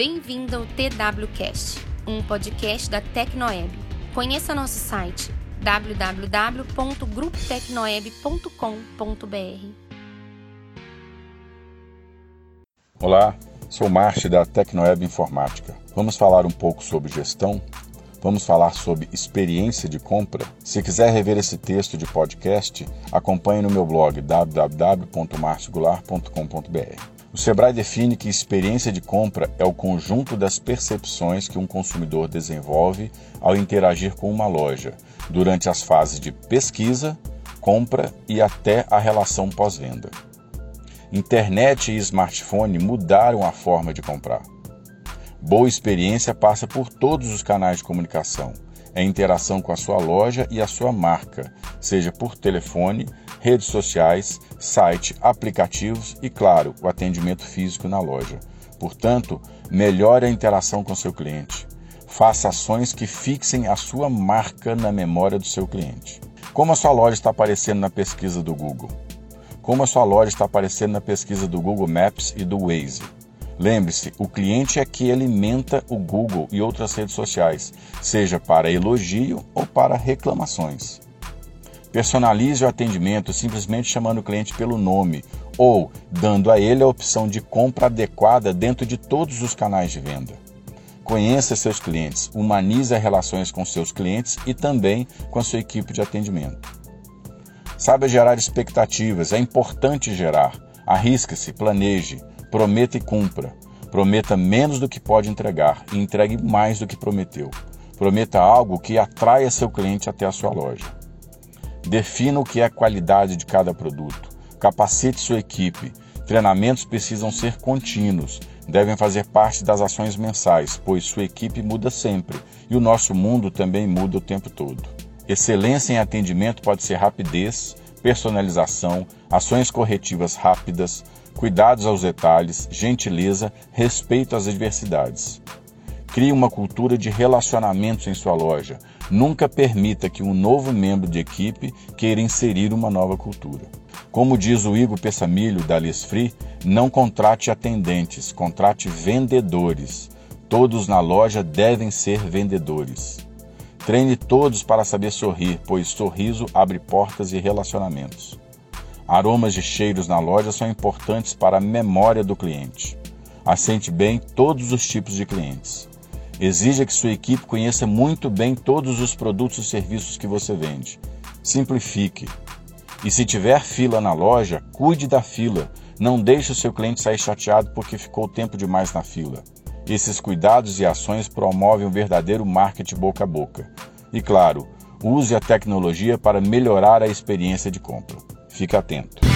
Bem-vindo ao TWCast, um podcast da Tecnoeb. Conheça nosso site www.gruptecnoeb.com.br. Olá, sou Marte da Tecnoeb Informática. Vamos falar um pouco sobre gestão? Vamos falar sobre experiência de compra? Se quiser rever esse texto de podcast, acompanhe no meu blog www.martigular.com.br. O Sebrae define que experiência de compra é o conjunto das percepções que um consumidor desenvolve ao interagir com uma loja, durante as fases de pesquisa, compra e até a relação pós-venda. Internet e smartphone mudaram a forma de comprar. Boa experiência passa por todos os canais de comunicação. É interação com a sua loja e a sua marca, seja por telefone, redes sociais, site, aplicativos e, claro, o atendimento físico na loja. Portanto, melhore a interação com seu cliente. Faça ações que fixem a sua marca na memória do seu cliente. Como a sua loja está aparecendo na pesquisa do Google? Como a sua loja está aparecendo na pesquisa do Google Maps e do Waze? Lembre-se, o cliente é que alimenta o Google e outras redes sociais, seja para elogio ou para reclamações. Personalize o atendimento simplesmente chamando o cliente pelo nome ou dando a ele a opção de compra adequada dentro de todos os canais de venda. Conheça seus clientes, humanize as relações com seus clientes e também com a sua equipe de atendimento. Saiba gerar expectativas, é importante gerar. Arrisque-se, planeje, prometa e cumpra. Prometa menos do que pode entregar e entregue mais do que prometeu. Prometa algo que atraia seu cliente até a sua loja. Defina o que é a qualidade de cada produto. Capacite sua equipe. Treinamentos precisam ser contínuos, devem fazer parte das ações mensais, pois sua equipe muda sempre e o nosso mundo também muda o tempo todo. Excelência em atendimento pode ser rapidez, personalização, ações corretivas rápidas, cuidados aos detalhes, gentileza, respeito às adversidades. Crie uma cultura de relacionamentos em sua loja. Nunca permita que um novo membro de equipe queira inserir uma nova cultura. Como diz o Igor Pessamilho da Liz Free, não contrate atendentes, contrate vendedores. Todos na loja devem ser vendedores. Treine todos para saber sorrir, pois sorriso abre portas e relacionamentos. Aromas e cheiros na loja são importantes para a memória do cliente. Assente bem todos os tipos de clientes. Exija que sua equipe conheça muito bem todos os produtos e serviços que você vende. Simplifique. E se tiver fila na loja, cuide da fila. Não deixe o seu cliente sair chateado porque ficou tempo demais na fila. Esses cuidados e ações promovem um verdadeiro marketing boca a boca. E claro, use a tecnologia para melhorar a experiência de compra. Fique atento.